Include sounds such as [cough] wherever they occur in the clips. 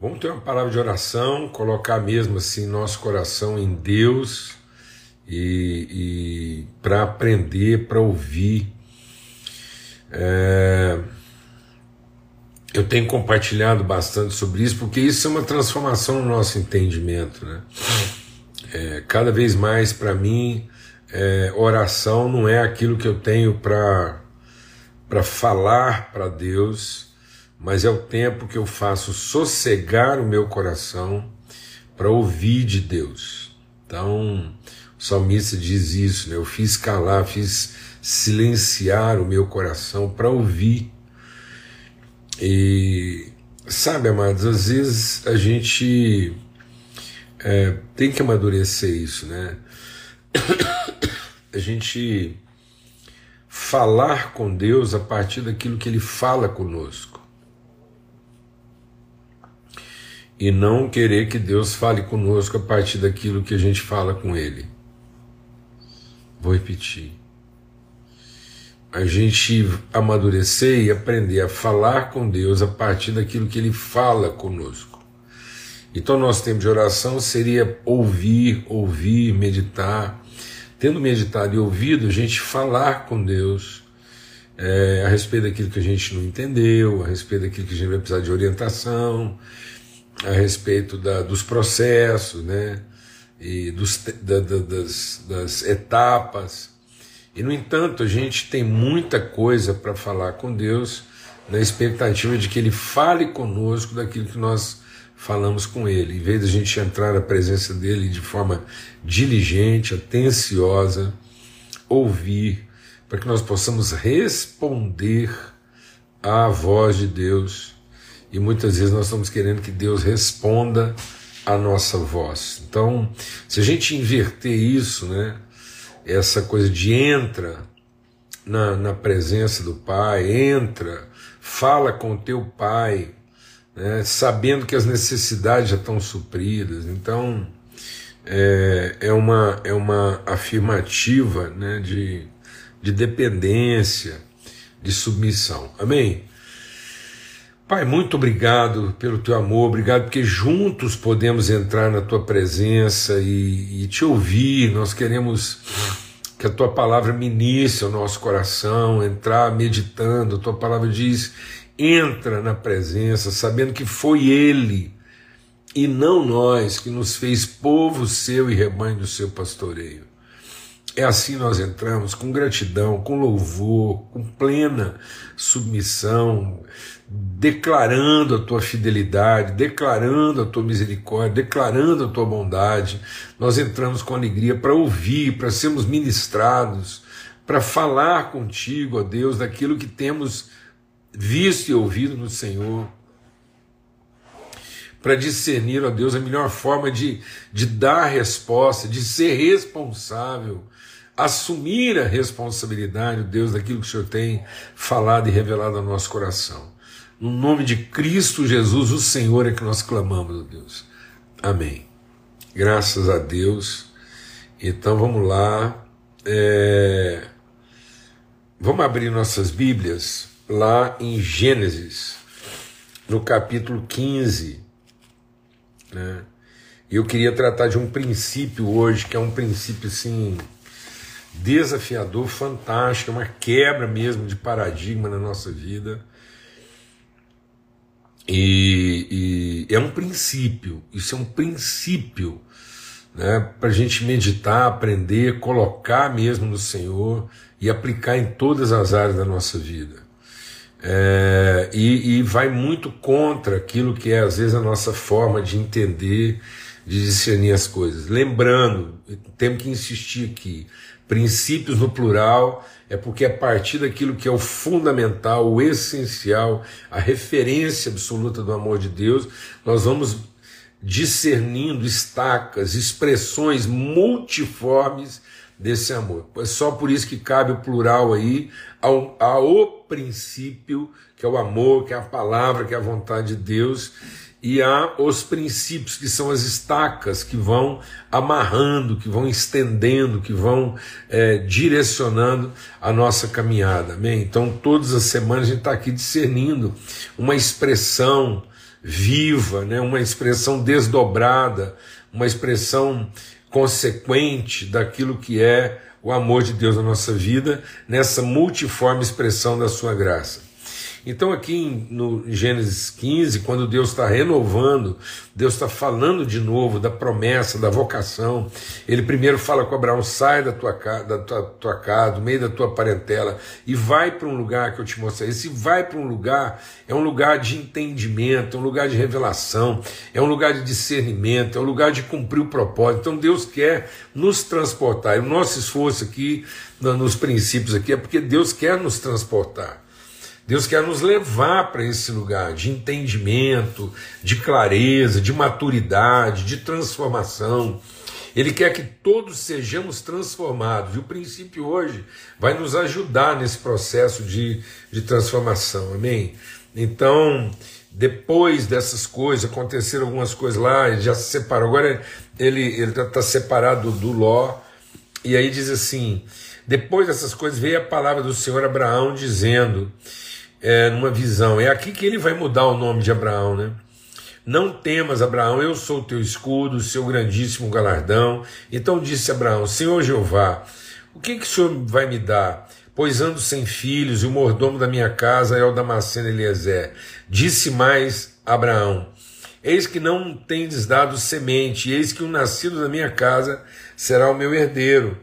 Vamos ter uma palavra de oração, colocar mesmo assim nosso coração em Deus e, e para aprender, para ouvir. É, eu tenho compartilhado bastante sobre isso, porque isso é uma transformação no nosso entendimento. Né? É, cada vez mais, para mim, é, oração não é aquilo que eu tenho para falar para Deus, mas é o tempo que eu faço sossegar o meu coração para ouvir de Deus. Então, o salmista diz isso, né? eu fiz calar, fiz silenciar o meu coração para ouvir e sabe, amados, às vezes a gente é, tem que amadurecer isso, né? [coughs] A gente falar com Deus a partir daquilo que Ele fala conosco. E não querer que Deus fale conosco a partir daquilo que a gente fala com Ele. Vou repetir a gente amadurecer e aprender a falar com Deus a partir daquilo que Ele fala conosco. Então, nosso tempo de oração seria ouvir, ouvir, meditar. Tendo meditado e ouvido, a gente falar com Deus é, a respeito daquilo que a gente não entendeu, a respeito daquilo que a gente vai precisar de orientação, a respeito da, dos processos, né? E dos, da, da, das, das etapas e, no entanto, a gente tem muita coisa para falar com Deus, na expectativa de que Ele fale conosco daquilo que nós falamos com Ele. Em vez de a gente entrar na presença dele de forma diligente, atenciosa, ouvir, para que nós possamos responder à voz de Deus. E muitas vezes nós estamos querendo que Deus responda à nossa voz. Então, se a gente inverter isso, né? essa coisa de entra na, na presença do Pai, entra, fala com o teu Pai, né, sabendo que as necessidades já estão supridas. Então, é, é, uma, é uma afirmativa né, de, de dependência, de submissão. Amém? Pai, muito obrigado pelo teu amor, obrigado porque juntos podemos entrar na tua presença e, e, te ouvir. Nós queremos que a tua palavra ministre o nosso coração, entrar meditando. A tua palavra diz: entra na presença, sabendo que foi Ele e não nós que nos fez povo seu e rebanho do seu pastoreio. É assim nós entramos, com gratidão, com louvor, com plena submissão, declarando a tua fidelidade, declarando a tua misericórdia, declarando a tua bondade. Nós entramos com alegria para ouvir, para sermos ministrados, para falar contigo, ó Deus, daquilo que temos visto e ouvido no Senhor. Para discernir, ó Deus, a melhor forma de, de dar resposta, de ser responsável, assumir a responsabilidade, Deus, daquilo que o Senhor tem falado e revelado ao nosso coração. No nome de Cristo Jesus, o Senhor, é que nós clamamos, Deus. Amém. Graças a Deus. Então vamos lá. É... Vamos abrir nossas Bíblias lá em Gênesis, no capítulo 15. Né? Eu queria tratar de um princípio hoje, que é um princípio assim desafiador, fantástico, uma quebra mesmo de paradigma na nossa vida e, e, é um princípio, isso é um princípio né, para a gente meditar, aprender, colocar mesmo no Senhor e aplicar em todas as áreas da nossa vida. É, e, e vai muito contra aquilo que é às vezes a nossa forma de entender, de discernir as coisas. Lembrando, temos que insistir aqui: princípios no plural é porque a partir daquilo que é o fundamental, o essencial, a referência absoluta do amor de Deus, nós vamos discernindo estacas, expressões multiformes desse amor. É só por isso que cabe o plural aí ao, ao princípio, que é o amor, que é a palavra, que é a vontade de Deus, e há os princípios, que são as estacas que vão amarrando, que vão estendendo, que vão é, direcionando a nossa caminhada. Amém? Então, todas as semanas a gente está aqui discernindo uma expressão viva, né? uma expressão desdobrada, uma expressão consequente daquilo que é o amor de Deus na nossa vida, nessa multiforme expressão da sua graça. Então, aqui no Gênesis 15, quando Deus está renovando, Deus está falando de novo da promessa, da vocação. Ele primeiro fala com Abraão: sai da tua, da tua, tua casa, do meio da tua parentela, e vai para um lugar que eu te mostrei. Esse vai para um lugar é um lugar de entendimento, é um lugar de revelação, é um lugar de discernimento, é um lugar de cumprir o propósito. Então, Deus quer nos transportar. E o nosso esforço aqui, nos princípios aqui, é porque Deus quer nos transportar. Deus quer nos levar para esse lugar de entendimento, de clareza, de maturidade, de transformação. Ele quer que todos sejamos transformados. E o princípio hoje vai nos ajudar nesse processo de, de transformação. Amém? Então, depois dessas coisas, aconteceram algumas coisas lá, ele já se separou. Agora ele está tá separado do Ló. E aí diz assim: depois dessas coisas veio a palavra do Senhor Abraão dizendo é, numa visão. É aqui que ele vai mudar o nome de Abraão, né? Não temas, Abraão, eu sou o teu escudo, seu grandíssimo galardão. Então disse Abraão: Senhor Jeová, o que, que o Senhor vai me dar? Pois ando sem filhos, e o mordomo da minha casa é o Damasceno Eliezer. Disse mais Abraão: Eis que não tendes dado semente, eis que o nascido da minha casa será o meu herdeiro.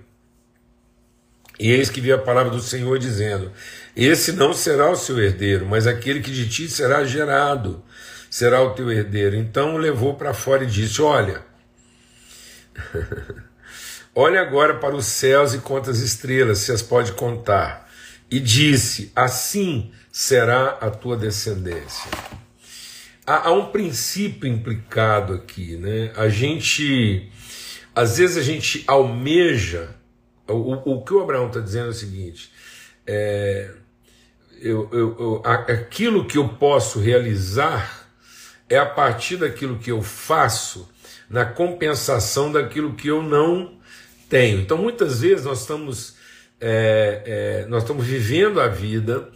E eis que vi a palavra do Senhor dizendo: esse não será o seu herdeiro, mas aquele que de ti será gerado será o teu herdeiro. Então o levou para fora e disse: Olha, [laughs] olha agora para os céus e conta as estrelas, se as pode contar. E disse: Assim será a tua descendência. Há, há um princípio implicado aqui, né? A gente, às vezes a gente almeja. O, o que o Abraão está dizendo é o seguinte: é, eu, eu, eu, aquilo que eu posso realizar é a partir daquilo que eu faço na compensação daquilo que eu não tenho. Então, muitas vezes nós estamos, é, é, nós estamos vivendo a vida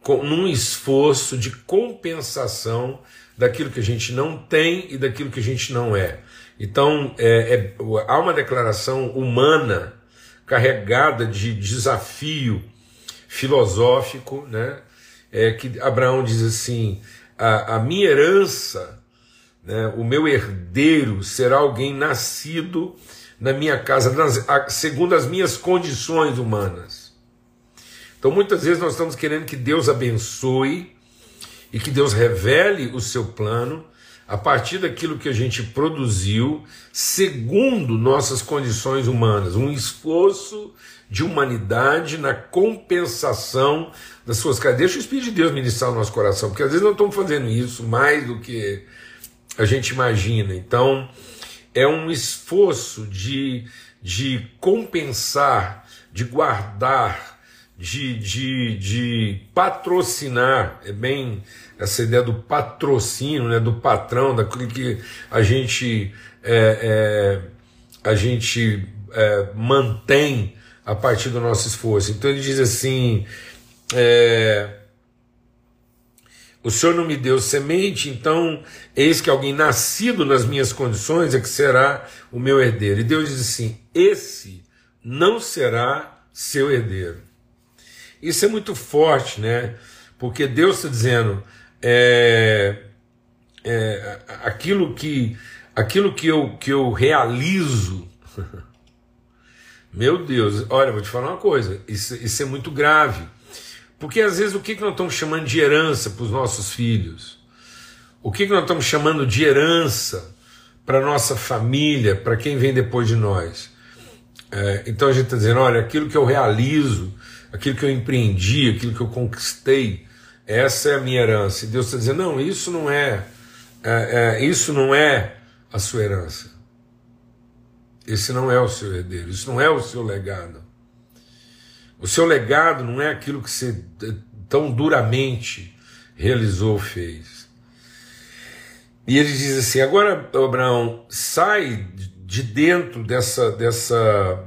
com, num esforço de compensação daquilo que a gente não tem e daquilo que a gente não é. Então, é, é há uma declaração humana carregada de desafio filosófico, né? É que Abraão diz assim: a, a minha herança, né, o meu herdeiro será alguém nascido na minha casa, nas, segundo as minhas condições humanas. Então muitas vezes nós estamos querendo que Deus abençoe e que Deus revele o seu plano a partir daquilo que a gente produziu, segundo nossas condições humanas, um esforço de humanidade na compensação das suas caras. Deixa o Espírito de Deus ministrar o nosso coração, porque às vezes não estamos fazendo isso mais do que a gente imagina. Então, é um esforço de, de compensar, de guardar, de, de, de patrocinar, é bem essa ideia do patrocínio, né, do patrão, daquilo que a gente, é, é, a gente é, mantém a partir do nosso esforço. Então ele diz assim: é, o Senhor não me deu semente, então eis que alguém nascido nas minhas condições é que será o meu herdeiro. E Deus diz assim: esse não será seu herdeiro. Isso é muito forte, né? Porque Deus está dizendo é, é, aquilo que aquilo que eu, que eu realizo [laughs] Meu Deus, olha, vou te falar uma coisa, isso, isso é muito grave. Porque às vezes o que, que nós estamos chamando de herança para os nossos filhos? O que, que nós estamos chamando de herança para nossa família, para quem vem depois de nós? É, então a gente está dizendo, olha, aquilo que eu realizo, aquilo que eu empreendi, aquilo que eu conquistei, essa é a minha herança. E Deus está dizendo, não, isso não é, é, é isso não é a sua herança. Esse não é o seu herdeiro, isso não é o seu legado. O seu legado não é aquilo que você tão duramente realizou, fez. E ele diz assim: agora, Abraão, sai de dentro dessa dessa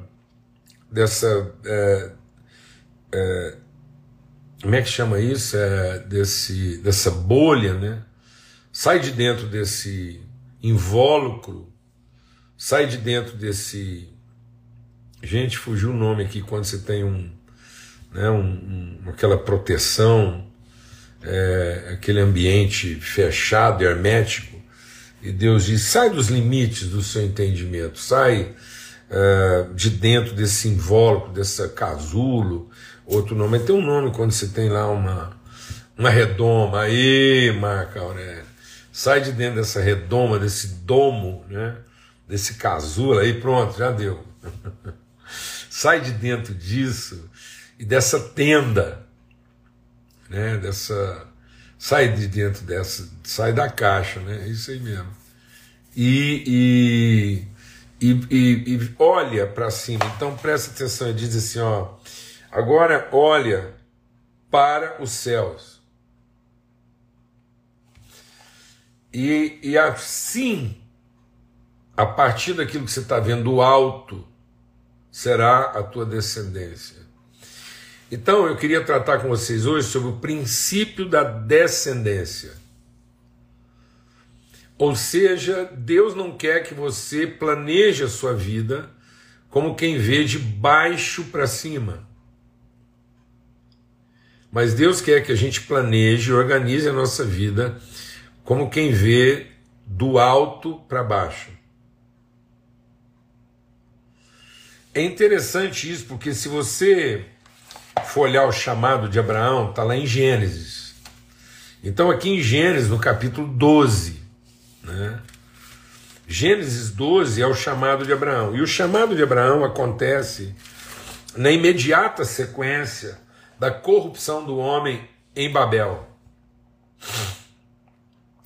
dessa é, é, como é que chama isso? É, desse, dessa bolha, né? sai de dentro desse invólucro, sai de dentro desse. Gente, fugiu o nome aqui quando você tem um, né, um, um aquela proteção, é, aquele ambiente fechado, hermético, e Deus diz: sai dos limites do seu entendimento, sai é, de dentro desse invólucro, dessa casulo, outro nome. Tem um nome quando você tem lá uma, uma redoma, aí, Marca Aurélio, sai de dentro dessa redoma, desse domo, né? desse casulo, aí pronto, já deu. [laughs] sai de dentro disso e dessa tenda, né? dessa sai de dentro dessa, sai da caixa, né? É isso aí mesmo. E, e, e, e olha para cima. Então presta atenção e diz assim, ó. Agora olha para os céus. E, e assim, a partir daquilo que você está vendo do alto, será a tua descendência. Então eu queria tratar com vocês hoje sobre o princípio da descendência. Ou seja, Deus não quer que você planeje a sua vida como quem vê de baixo para cima. Mas Deus quer que a gente planeje e organize a nossa vida como quem vê do alto para baixo. É interessante isso, porque se você for olhar o chamado de Abraão, está lá em Gênesis. Então, aqui em Gênesis, no capítulo 12, né? Gênesis 12 é o chamado de Abraão. E o chamado de Abraão acontece na imediata sequência da corrupção do homem em Babel.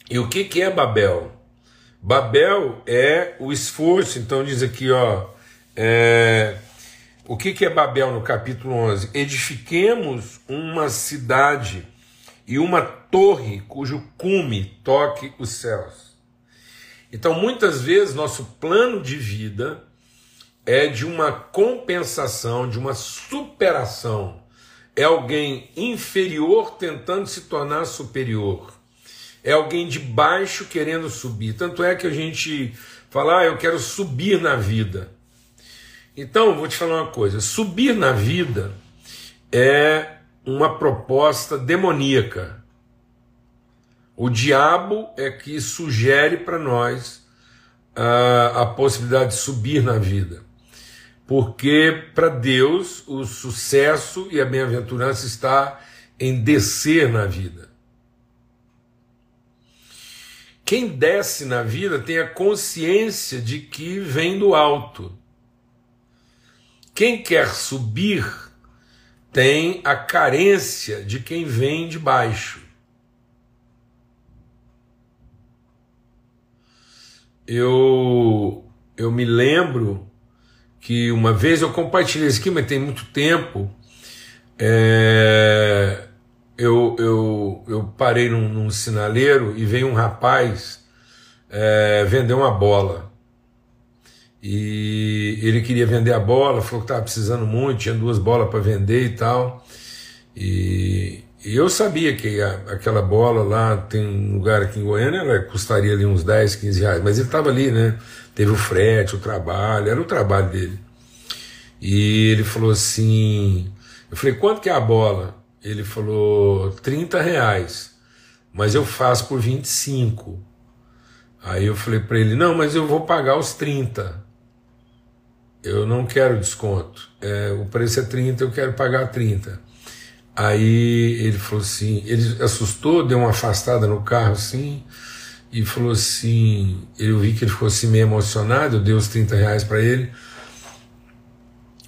E o que, que é Babel? Babel é o esforço, então diz aqui, ó, é, o que, que é Babel no capítulo 11? Edifiquemos uma cidade e uma torre cujo cume toque os céus. Então, muitas vezes, nosso plano de vida é de uma compensação, de uma superação. É alguém inferior tentando se tornar superior. É alguém de baixo querendo subir. Tanto é que a gente fala, ah, eu quero subir na vida. Então, vou te falar uma coisa: subir na vida é uma proposta demoníaca. O diabo é que sugere para nós a, a possibilidade de subir na vida. Porque para Deus o sucesso e a bem-aventurança está em descer na vida. Quem desce na vida tem a consciência de que vem do alto. Quem quer subir tem a carência de quem vem de baixo. Eu, eu me lembro que uma vez eu compartilhei isso aqui, mas tem muito tempo. É, eu, eu, eu parei num, num sinaleiro e veio um rapaz é, vender uma bola. E ele queria vender a bola, falou que estava precisando muito, tinha duas bolas para vender e tal. E, e eu sabia que a, aquela bola lá, tem um lugar aqui em Goiânia, ela custaria ali uns 10, 15 reais, mas ele estava ali, né? Teve o frete, o trabalho, era o trabalho dele. E ele falou assim: eu falei, quanto que é a bola? Ele falou, 30 reais, mas eu faço por 25. Aí eu falei para ele, não, mas eu vou pagar os 30 eu não quero desconto, é, o preço é 30, eu quero pagar 30. Aí ele falou assim, ele assustou, deu uma afastada no carro assim, e falou assim, eu vi que ele ficou assim meio emocionado, eu dei os 30 reais para ele,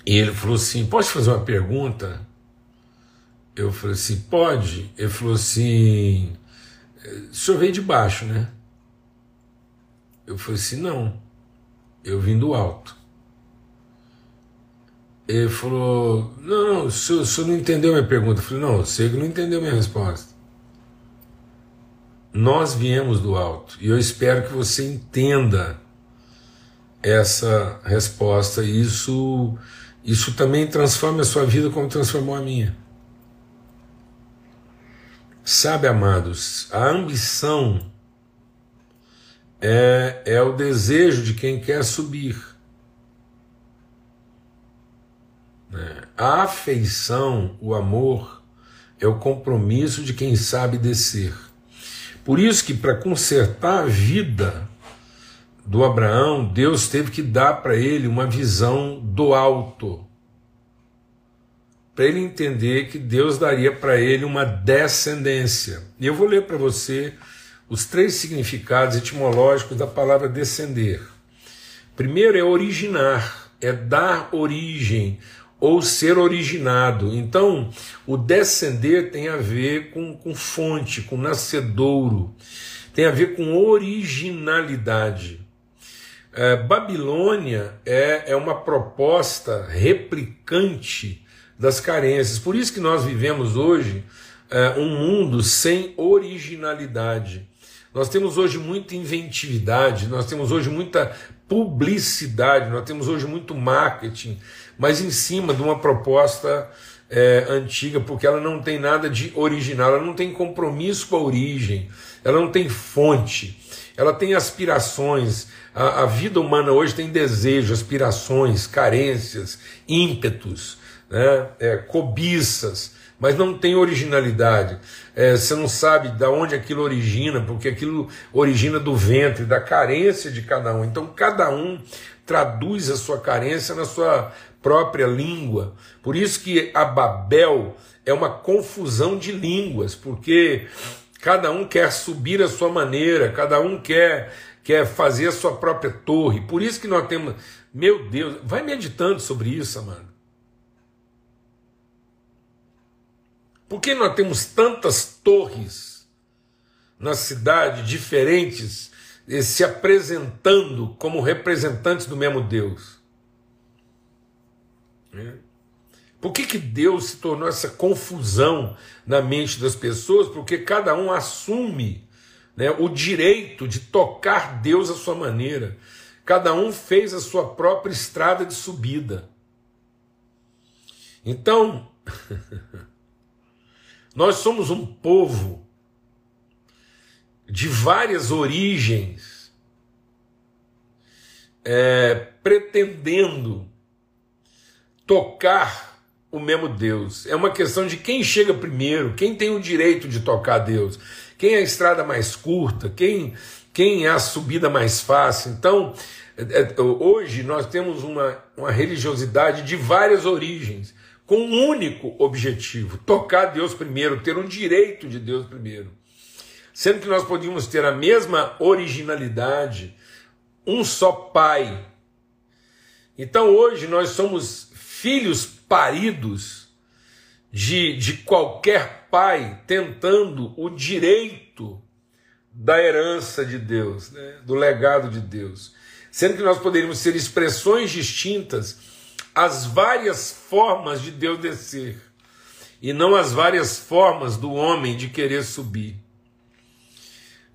e ele falou assim, pode fazer uma pergunta? Eu falei assim, pode? Ele falou assim, o senhor veio de baixo, né? Eu falei assim, não, eu vim do alto. Ele falou: Não, o senhor, o senhor não entendeu minha pergunta. Eu falei: Não, que não entendeu minha resposta. Nós viemos do alto e eu espero que você entenda essa resposta. Isso, isso também transforma a sua vida como transformou a minha. Sabe, amados, a ambição é, é o desejo de quem quer subir. Né? A afeição, o amor, é o compromisso de quem sabe descer. Por isso que para consertar a vida do Abraão, Deus teve que dar para ele uma visão do alto. Para ele entender que Deus daria para ele uma descendência. E eu vou ler para você os três significados etimológicos da palavra descender. Primeiro é originar, é dar origem ou ser originado. Então, o descender tem a ver com, com fonte, com nascedouro, tem a ver com originalidade. É, Babilônia é, é uma proposta replicante das carências. Por isso que nós vivemos hoje é, um mundo sem originalidade. Nós temos hoje muita inventividade, nós temos hoje muita publicidade, nós temos hoje muito marketing, mas em cima de uma proposta é, antiga, porque ela não tem nada de original, ela não tem compromisso com a origem, ela não tem fonte, ela tem aspirações. A, a vida humana hoje tem desejo, aspirações, carências, ímpetos, né, é, cobiças mas não tem originalidade. É, você não sabe de onde aquilo origina, porque aquilo origina do ventre, da carência de cada um. Então cada um traduz a sua carência na sua própria língua. Por isso que a Babel é uma confusão de línguas, porque cada um quer subir a sua maneira, cada um quer quer fazer a sua própria torre. Por isso que nós temos, meu Deus, vai meditando sobre isso, amado. Por que nós temos tantas torres na cidade, diferentes, eh, se apresentando como representantes do mesmo Deus? É. Por que, que Deus se tornou essa confusão na mente das pessoas? Porque cada um assume né, o direito de tocar Deus à sua maneira. Cada um fez a sua própria estrada de subida. Então, [laughs] Nós somos um povo de várias origens, é, pretendendo tocar o mesmo Deus. É uma questão de quem chega primeiro, quem tem o direito de tocar Deus, quem é a estrada mais curta, quem, quem é a subida mais fácil. Então, é, é, hoje nós temos uma, uma religiosidade de várias origens com um único objetivo: tocar Deus primeiro, ter o direito de Deus primeiro. Sendo que nós podíamos ter a mesma originalidade, um só Pai. Então hoje nós somos filhos paridos de, de qualquer pai tentando o direito da herança de Deus, né? do legado de Deus. Sendo que nós poderíamos ser expressões distintas as várias formas de Deus descer e não as várias formas do homem de querer subir.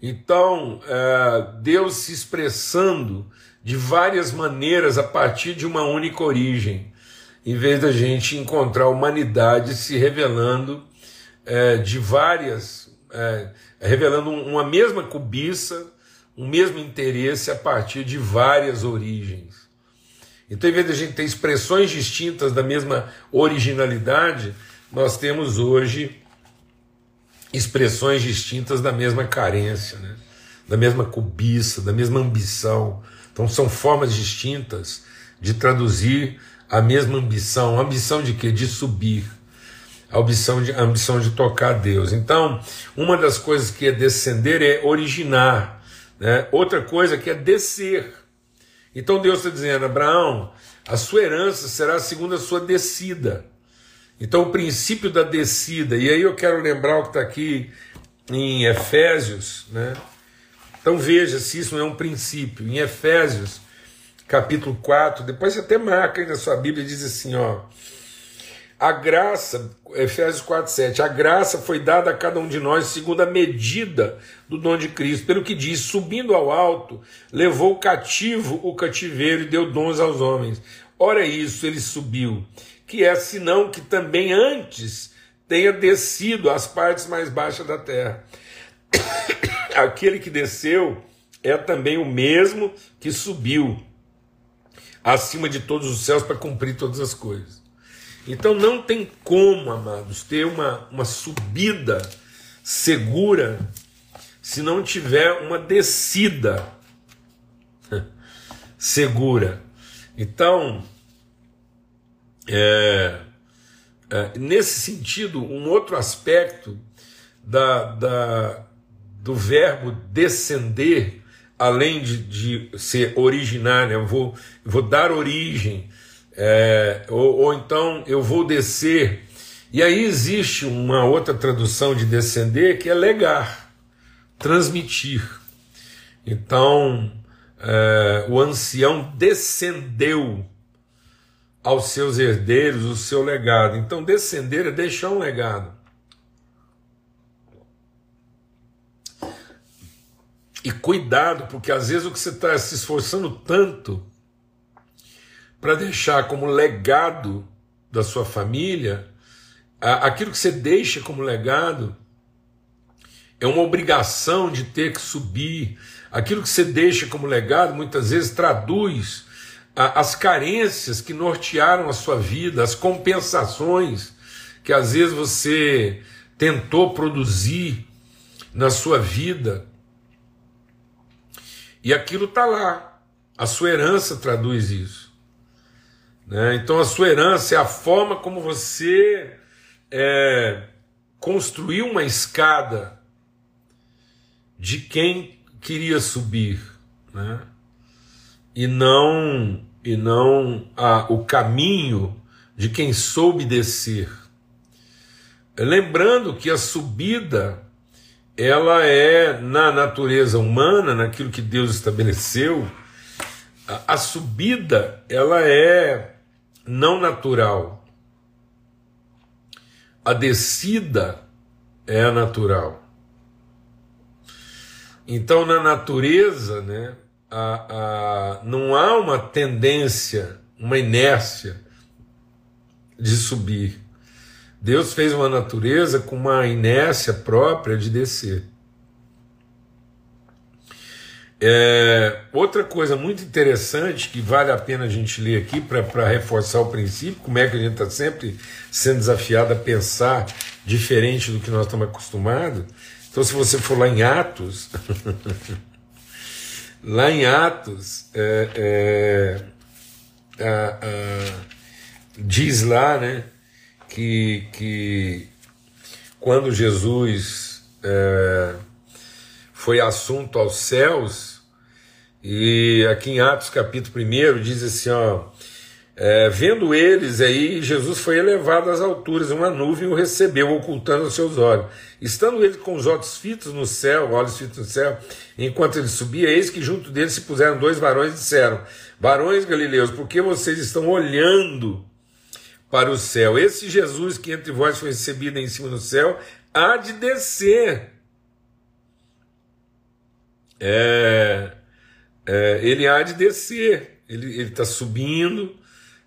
Então, é, Deus se expressando de várias maneiras a partir de uma única origem, em vez da gente encontrar a humanidade se revelando é, de várias, é, revelando uma mesma cobiça, um mesmo interesse a partir de várias origens. Então, em vez de a gente ter expressões distintas da mesma originalidade, nós temos hoje expressões distintas da mesma carência, né? da mesma cobiça, da mesma ambição. Então, são formas distintas de traduzir a mesma ambição. A ambição de quê? De subir. A ambição de, a ambição de tocar a Deus. Então, uma das coisas que é descender é originar. Né? Outra coisa que é descer. Então Deus está dizendo: Abraão, a sua herança será segundo a sua descida. Então, o princípio da descida, e aí eu quero lembrar o que está aqui em Efésios, né? Então veja se isso não é um princípio. Em Efésios, capítulo 4, depois você até marca aí na sua Bíblia, diz assim: ó. A graça, Efésios 4, 7, a graça foi dada a cada um de nós segundo a medida do dom de Cristo. Pelo que diz, subindo ao alto, levou cativo o cativeiro e deu dons aos homens. Ora isso, ele subiu, que é senão que também antes tenha descido às partes mais baixas da terra. [coughs] Aquele que desceu é também o mesmo que subiu acima de todos os céus para cumprir todas as coisas. Então não tem como, amados, ter uma, uma subida segura se não tiver uma descida [laughs] segura. Então, é, é, nesse sentido, um outro aspecto da, da, do verbo descender, além de, de ser originar, né? eu vou, vou dar origem, é, ou, ou então eu vou descer. E aí existe uma outra tradução de descender que é legar, transmitir. Então, é, o ancião descendeu aos seus herdeiros o seu legado. Então, descender é deixar um legado. E cuidado, porque às vezes o que você está se esforçando tanto para deixar como legado da sua família, aquilo que você deixa como legado é uma obrigação de ter que subir. Aquilo que você deixa como legado muitas vezes traduz as carências que nortearam a sua vida, as compensações que às vezes você tentou produzir na sua vida e aquilo está lá. A sua herança traduz isso. Né? Então, a sua herança é a forma como você é, construiu uma escada de quem queria subir, né? e não e não a, o caminho de quem soube descer. Lembrando que a subida ela é na natureza humana, naquilo que Deus estabeleceu, a, a subida ela é não natural. A descida é a natural. Então, na natureza, né, a, a, não há uma tendência, uma inércia de subir. Deus fez uma natureza com uma inércia própria de descer. É, outra coisa muito interessante que vale a pena a gente ler aqui para reforçar o princípio, como é que a gente está sempre sendo desafiado a pensar diferente do que nós estamos acostumados. Então, se você for lá em Atos, [laughs] lá em Atos, é, é, a, a, diz lá, né? Que, que quando Jesus é, foi assunto aos céus, e aqui em Atos capítulo 1 diz assim: ó, é, vendo eles aí, Jesus foi elevado às alturas, uma nuvem o recebeu, ocultando os seus olhos. Estando ele com os olhos fitos no céu, olhos fitos no céu, enquanto ele subia, eis que junto dele se puseram dois varões e disseram: Varões galileus, por que vocês estão olhando para o céu. Esse Jesus que entre vós foi recebido em cima do céu, há de descer. É, é, ele há de descer, ele está subindo,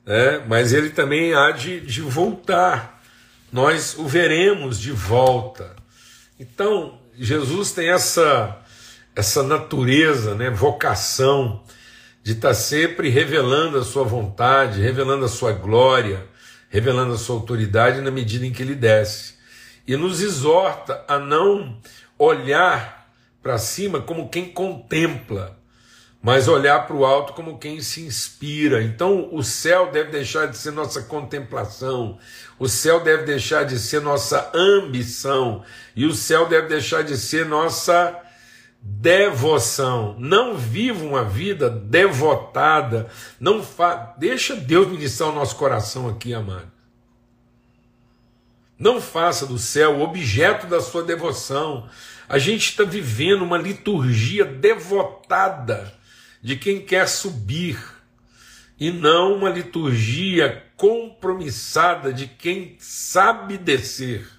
né, mas ele também há de, de voltar. Nós o veremos de volta. Então, Jesus tem essa, essa natureza, né, vocação, de estar tá sempre revelando a sua vontade, revelando a sua glória, revelando a sua autoridade na medida em que ele desce. E nos exorta a não olhar para cima como quem contempla, mas olhar para o alto como quem se inspira. Então o céu deve deixar de ser nossa contemplação, o céu deve deixar de ser nossa ambição, e o céu deve deixar de ser nossa devoção. Não viva uma vida devotada. Não fa... Deixa Deus ministrar o nosso coração aqui, amado. Não faça do céu objeto da sua devoção. A gente está vivendo uma liturgia devotada de quem quer subir e não uma liturgia compromissada de quem sabe descer.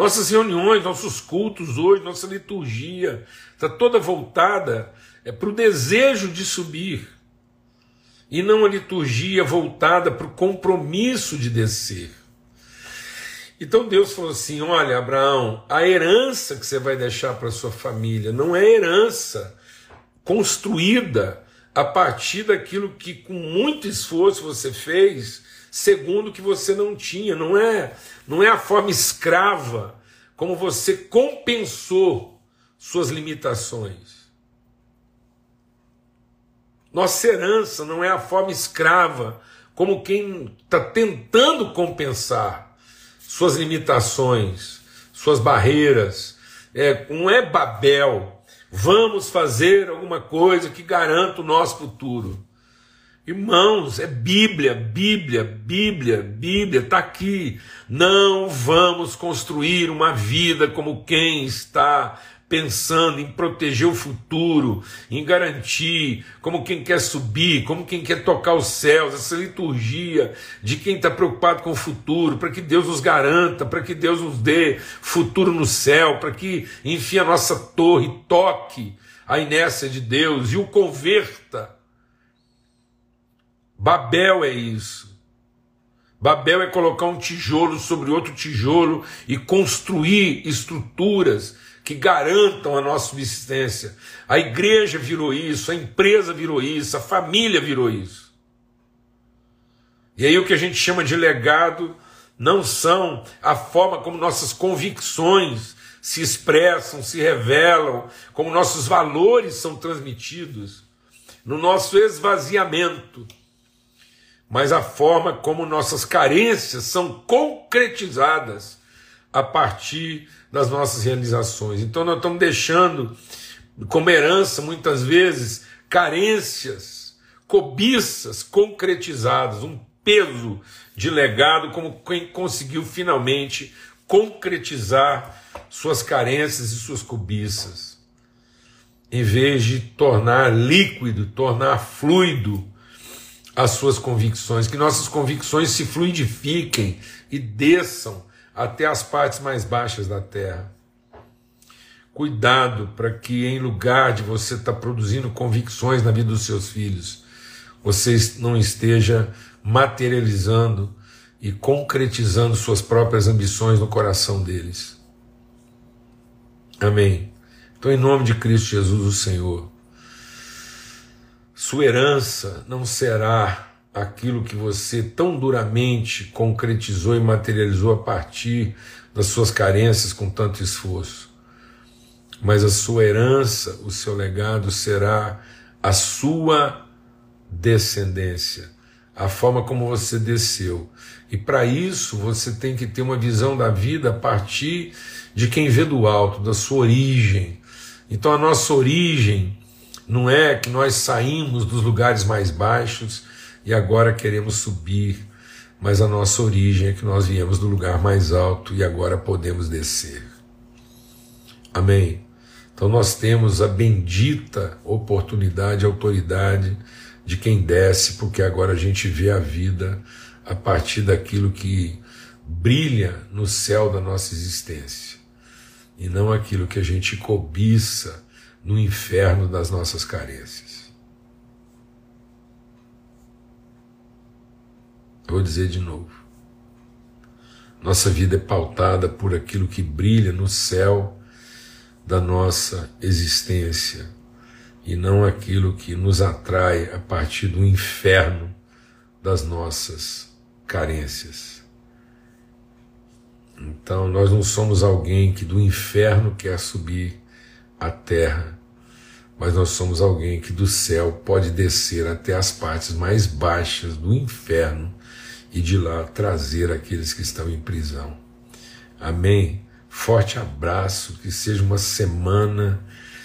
Nossas reuniões, nossos cultos hoje, nossa liturgia, está toda voltada é, para o desejo de subir, e não a liturgia voltada para o compromisso de descer. Então Deus falou assim: Olha, Abraão, a herança que você vai deixar para sua família não é herança construída a partir daquilo que com muito esforço você fez, segundo que você não tinha, não é, não é a forma escrava como você compensou suas limitações. Nossa herança não é a forma escrava como quem está tentando compensar suas limitações, suas barreiras. É, não é Babel, Vamos fazer alguma coisa que garanta o nosso futuro. Irmãos, é Bíblia, Bíblia, Bíblia, Bíblia, está aqui. Não vamos construir uma vida como quem está pensando em proteger o futuro, em garantir, como quem quer subir, como quem quer tocar os céus, essa liturgia de quem está preocupado com o futuro, para que Deus nos garanta, para que Deus nos dê futuro no céu, para que, enfim, a nossa torre toque a inércia de Deus e o converta. Babel é isso. Babel é colocar um tijolo sobre outro tijolo e construir estruturas que garantam a nossa subsistência. A igreja virou isso, a empresa virou isso, a família virou isso. E aí o que a gente chama de legado não são a forma como nossas convicções se expressam, se revelam, como nossos valores são transmitidos, no nosso esvaziamento, mas a forma como nossas carências são concretizadas a partir das nossas realizações. Então nós estamos deixando como herança, muitas vezes, carências, cobiças concretizadas, um peso de legado, como quem conseguiu finalmente concretizar suas carências e suas cobiças. Em vez de tornar líquido, tornar fluido as suas convicções, que nossas convicções se fluidifiquem e desçam até as partes mais baixas da terra. Cuidado para que, em lugar de você estar tá produzindo convicções na vida dos seus filhos, você não esteja materializando e concretizando suas próprias ambições no coração deles. Amém. Então, em nome de Cristo Jesus, o Senhor, sua herança não será aquilo que você tão duramente concretizou e materializou a partir das suas carências com tanto esforço. Mas a sua herança, o seu legado será a sua descendência, a forma como você desceu. E para isso você tem que ter uma visão da vida a partir de quem vê do alto, da sua origem. Então a nossa origem não é que nós saímos dos lugares mais baixos e agora queremos subir, mas a nossa origem é que nós viemos do lugar mais alto e agora podemos descer. Amém? Então nós temos a bendita oportunidade, autoridade de quem desce, porque agora a gente vê a vida a partir daquilo que brilha no céu da nossa existência e não aquilo que a gente cobiça no inferno das nossas carências. vou dizer de novo. Nossa vida é pautada por aquilo que brilha no céu da nossa existência e não aquilo que nos atrai a partir do inferno das nossas carências. Então, nós não somos alguém que do inferno quer subir à terra, mas nós somos alguém que do céu pode descer até as partes mais baixas do inferno e de lá trazer aqueles que estão em prisão. Amém. Forte abraço, que seja uma semana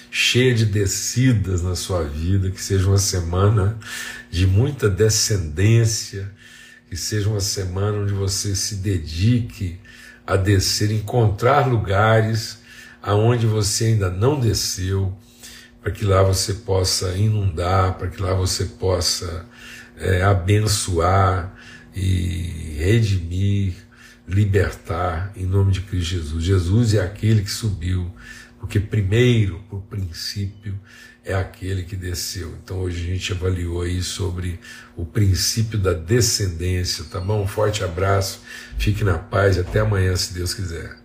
cheia de descidas na sua vida, que seja uma semana de muita descendência, que seja uma semana onde você se dedique a descer, encontrar lugares aonde você ainda não desceu, para que lá você possa inundar, para que lá você possa é, abençoar, e redimir, libertar em nome de Cristo Jesus. Jesus é aquele que subiu Porque primeiro, por princípio, é aquele que desceu. Então hoje a gente avaliou aí sobre o princípio da descendência, tá bom? Um forte abraço, fique na paz e até amanhã, se Deus quiser.